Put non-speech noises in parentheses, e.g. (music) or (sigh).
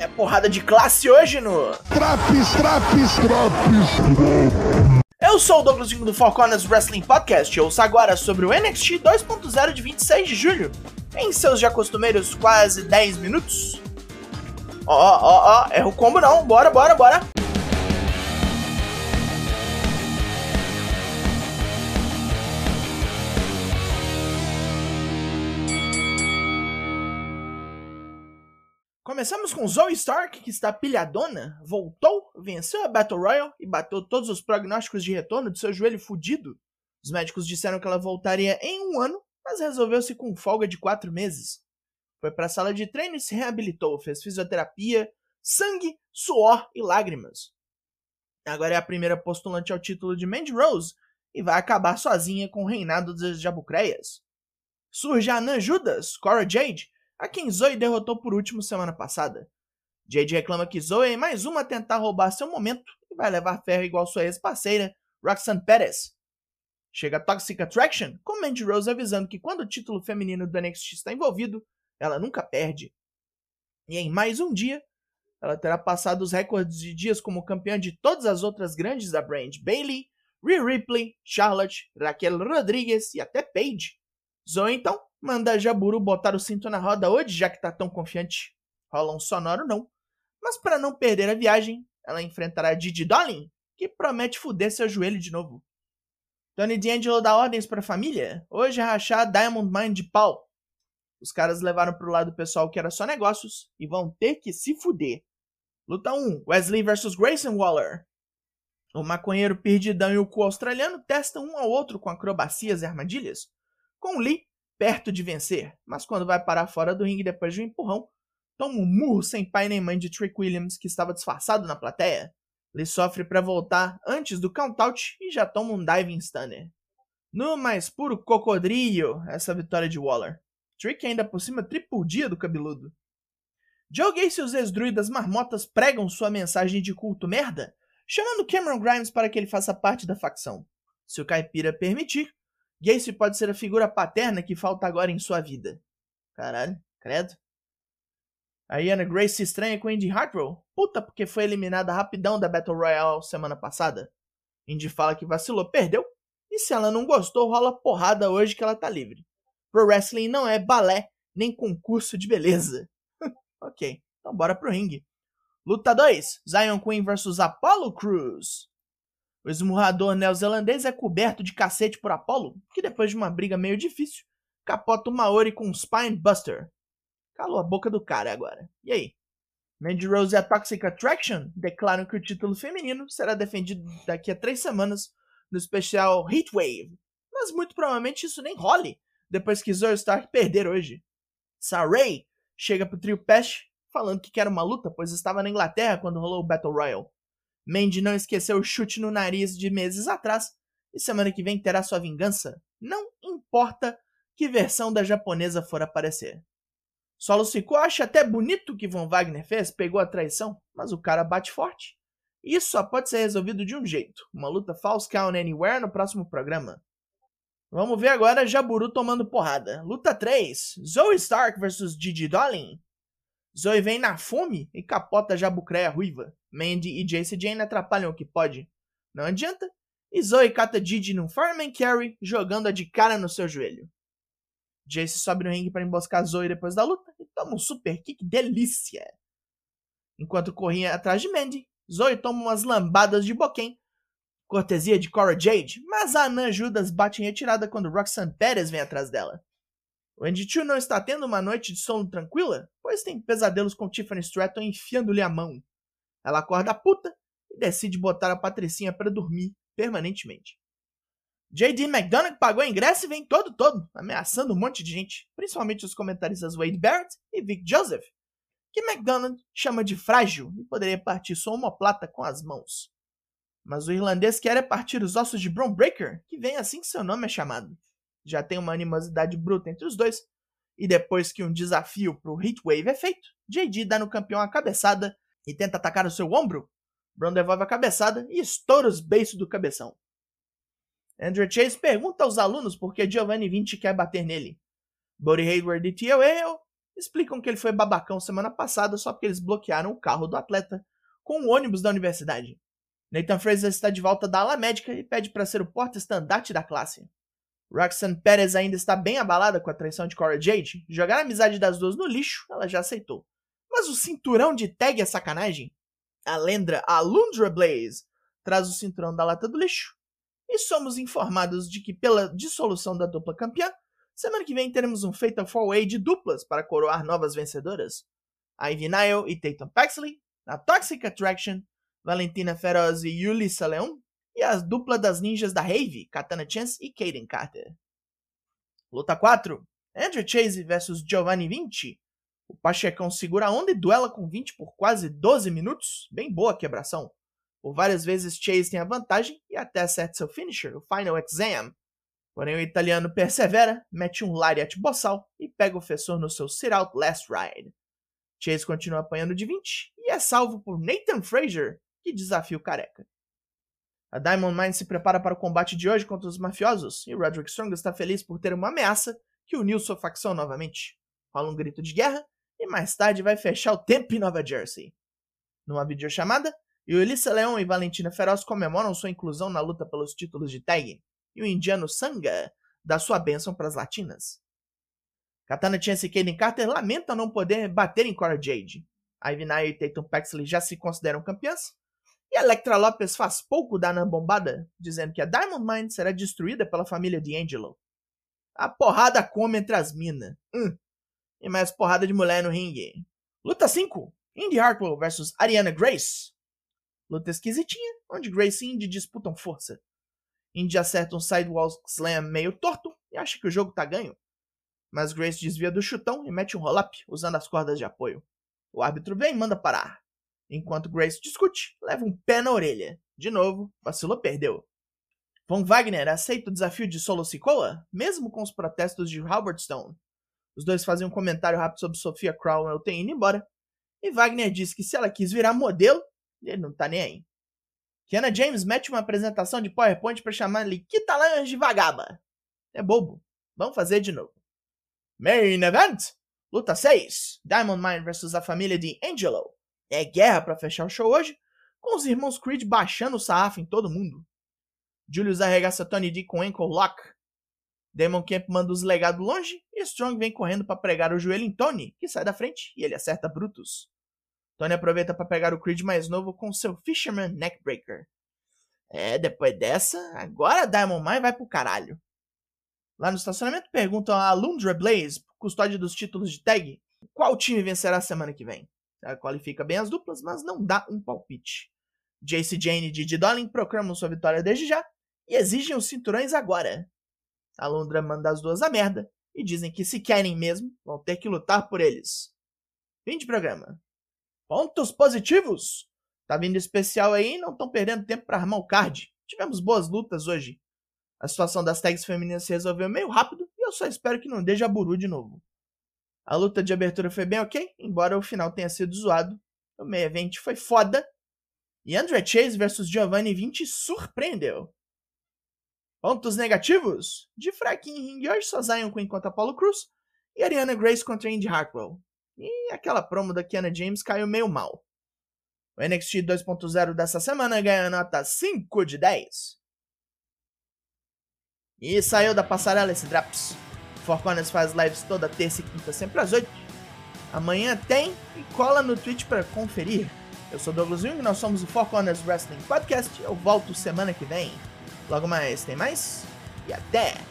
É porrada de classe hoje no. Traps, traps, traps. Eu sou o Douglas Vingo do Four Corners Wrestling Podcast ouço agora sobre o NXT 2.0 de 26 de julho, em seus já costumeiros quase 10 minutos. Ó, ó, ó, erra o combo não, bora, bora, bora. Começamos com Zoe Stark, que está pilhadona, voltou, venceu a Battle Royale e bateu todos os prognósticos de retorno de seu joelho fudido. Os médicos disseram que ela voltaria em um ano, mas resolveu-se com folga de quatro meses. Foi para a sala de treino e se reabilitou, fez fisioterapia, sangue, suor e lágrimas. Agora é a primeira postulante ao título de Mandy Rose e vai acabar sozinha com o reinado das Jabucreias. Surge a Anã Judas, Cora Jade, a quem Zoe derrotou por último semana passada. Jade reclama que Zoe é mais uma a tentar roubar seu momento e vai levar ferro igual sua ex-parceira, Roxanne Perez. Chega Toxic Attraction, com Mandy Rose avisando que quando o título feminino do NXT está envolvido, ela nunca perde. E em mais um dia, ela terá passado os recordes de dias como campeã de todas as outras grandes da brand, Bailey, Rhea Ripley, Charlotte, Raquel Rodrigues e até Paige. Zoe então Manda Jaburu botar o cinto na roda hoje, já que tá tão confiante. Rola um sonoro não. Mas para não perder a viagem, ela enfrentará Didi Dolin, que promete fuder seu joelho de novo. Tony D'Angelo dá ordens para a família. Hoje é rachar Diamond Mine de pau. Os caras levaram pro lado pessoal que era só negócios e vão ter que se fuder. Luta 1: Wesley vs Grayson Waller. O maconheiro perdidão e o cu australiano testam um ao outro com acrobacias e armadilhas. Com Lee perto de vencer, mas quando vai parar fora do ringue depois de um empurrão, toma um murro sem pai nem mãe de Trick Williams, que estava disfarçado na plateia. Ele sofre para voltar antes do count-out e já toma um diving stunner. No mais puro cocodrilho, essa vitória de Waller. Trick ainda por cima dia do cabeludo. Joe Gacy e os ex-druidas marmotas pregam sua mensagem de culto merda, chamando Cameron Grimes para que ele faça parte da facção. Se o caipira permitir, Gacy pode ser a figura paterna que falta agora em sua vida. Caralho, credo. A Iana Grace se estranha com Indy Hartwell. Puta, porque foi eliminada rapidão da Battle Royale semana passada. Indy fala que vacilou, perdeu. E se ela não gostou, rola porrada hoje que ela tá livre. Pro wrestling não é balé, nem concurso de beleza. (laughs) ok, então bora pro ringue. Luta 2: Zion Queen vs Apollo Crews. O esmurrador neozelandês é coberto de cacete por Apollo, que depois de uma briga meio difícil, capota o Maori com um Spine Buster. Calou a boca do cara agora. E aí? Mandy Rose e a Toxic Attraction declaram que o título feminino será defendido daqui a três semanas no especial Heatwave. Mas muito provavelmente isso nem role, depois que Zoe Stark perder hoje. Saray chega pro trio Pest falando que quer uma luta, pois estava na Inglaterra quando rolou o Battle Royale. Mandy não esqueceu o chute no nariz de meses atrás e semana que vem terá sua vingança. Não importa que versão da japonesa for aparecer. Solo Sikoa acha até bonito o que Von Wagner fez, pegou a traição, mas o cara bate forte. Isso só pode ser resolvido de um jeito: uma luta False Count Anywhere no próximo programa. Vamos ver agora Jaburu tomando porrada. Luta 3: Zoe Stark vs Gigi Dolin. Zoe vem na fome e capota Jabucreia ruiva. Mandy e Jace Jane atrapalham o que pode. Não adianta. E Zoe cata Didi num Fireman Carry, jogando-a de cara no seu joelho. Jace sobe no ringue para emboscar Zoe depois da luta e toma um super kick delícia. Enquanto corria atrás de Mandy, Zoe toma umas lambadas de boquém, cortesia de Cora Jade, mas a Anã Judas bate em retirada quando Roxanne Perez vem atrás dela. O Andy Chu não está tendo uma noite de sono tranquila, pois tem pesadelos com Tiffany Stratton enfiando-lhe a mão. Ela acorda puta e decide botar a Patricinha para dormir permanentemente. J.D. McDonagh pagou ingresso e vem todo todo, ameaçando um monte de gente, principalmente os comentaristas Wade Barrett e Vic Joseph, que McDonagh chama de frágil e poderia partir sua omoplata com as mãos. Mas o irlandês quer é partir os ossos de Bron Breaker, que vem assim que seu nome é chamado. Já tem uma animosidade bruta entre os dois, e depois que um desafio pro Heatwave é feito, JD dá no campeão a cabeçada e tenta atacar o seu ombro, Brown devolve a cabeçada e estoura os beiços do cabeção. Andrew Chase pergunta aos alunos por que Giovanni Vinci quer bater nele. Buddy Hayward e Tio Hale explicam que ele foi babacão semana passada só porque eles bloquearam o carro do atleta com o ônibus da universidade. Nathan Fraser está de volta da ala médica e pede para ser o porta-estandarte da classe. Roxanne Perez ainda está bem abalada com a traição de Cora Jade. Jogar a amizade das duas no lixo, ela já aceitou. Mas o cinturão de tag é sacanagem? A lenda Alundra Blaze traz o cinturão da lata do lixo. E somos informados de que, pela dissolução da dupla campeã, semana que vem teremos um Fatal 4-Way de duplas para coroar novas vencedoras. Ivy Nile e Tatum Paxley, na Toxic Attraction, Valentina Feroz e Yulissa Leon, e as dupla das ninjas da Rave, Katana Chance e Kaden Carter. Luta 4. Andrew Chase vs Giovanni Vinci. O Pachecão segura a onda e duela com 20 por quase 12 minutos. Bem boa a quebração. Por várias vezes Chase tem a vantagem e até acerta seu finisher, o Final Exam. Porém o italiano persevera, mete um lariat bossal e pega o fessor no seu sit-out last ride. Chase continua apanhando de 20 e é salvo por Nathan Frazier, que desafia o careca. A Diamond Mine se prepara para o combate de hoje contra os mafiosos, e Roderick Strong está feliz por ter uma ameaça que uniu sua facção novamente. Rola um grito de guerra, e mais tarde vai fechar o tempo em Nova Jersey. Numa videochamada, Ulissa Leon e Valentina Feroz comemoram sua inclusão na luta pelos títulos de tag, e o indiano Sanga dá sua bênção para as latinas. Katana Chance e Kaden Carter lamentam não poder bater em Cora Jade. Ivy Nile e Tatum Paxley já se consideram campeãs, e Electra Lopes faz pouco dar na bombada, dizendo que a Diamond Mine será destruída pela família D'Angelo. A porrada come entre as minas. Hum. E mais porrada de mulher no ringue. Luta 5. Indy Hartwell vs Ariana Grace. Luta esquisitinha, onde Grace e Indy disputam força. Indy acerta um sidewall slam meio torto e acha que o jogo tá ganho. Mas Grace desvia do chutão e mete um roll-up usando as cordas de apoio. O árbitro vem e manda parar. Enquanto Grace discute, leva um pé na orelha. De novo, vacilou, perdeu. Von Wagner aceita o desafio de Solo Sikoa, mesmo com os protestos de Robert Stone. Os dois fazem um comentário rápido sobre Sofia Crowell ter ido embora, e Wagner diz que se ela quis virar modelo, ele não tá nem aí. Kiana James mete uma apresentação de PowerPoint para chamar Likita Lange de vagaba. É bobo. Vamos fazer de novo. Main Event! Luta 6. Diamond Mine vs a família de Angelo. É guerra para fechar o show hoje, com os irmãos Creed baixando o sarrafo em todo mundo. Julius arregaça Tony D com ankle lock. Damon Camp manda os legados longe e Strong vem correndo para pregar o joelho em Tony, que sai da frente e ele acerta Brutus. Tony aproveita para pegar o Creed mais novo com seu Fisherman Neckbreaker. É, depois dessa, agora Diamond Mine vai pro caralho. Lá no estacionamento perguntam a Lundra Blaze, custódia dos títulos de tag, qual time vencerá semana que vem. Ela qualifica bem as duplas, mas não dá um palpite. Jace Jane e Didi proclamam sua vitória desde já e exigem os cinturões agora. A Londra manda as duas a merda e dizem que se querem mesmo, vão ter que lutar por eles. Fim de programa. Pontos positivos! Tá vindo especial aí não estão perdendo tempo para armar o card. Tivemos boas lutas hoje. A situação das tags femininas se resolveu meio rápido e eu só espero que não dê jaburu de novo. A luta de abertura foi bem ok, embora o final tenha sido zoado. O meio evento foi foda. E André Chase versus Giovanni 20 surpreendeu. Pontos negativos? De fraquinho em ringue hoje, só Zion com enquanto Apollo Cruz e Ariana Grace contra Indy Hartwell. E aquela promo da Kiana James caiu meio mal. O NXT 2.0 dessa semana ganha nota 5 de 10. E saiu da passarela esse Draps. Corners faz lives toda terça e quinta, sempre às 8. Amanhã tem e cola no Twitch para conferir. Eu sou Douglas Jung, nós somos o Four Corners Wrestling Podcast. Eu volto semana que vem. Logo mais, tem mais? E até!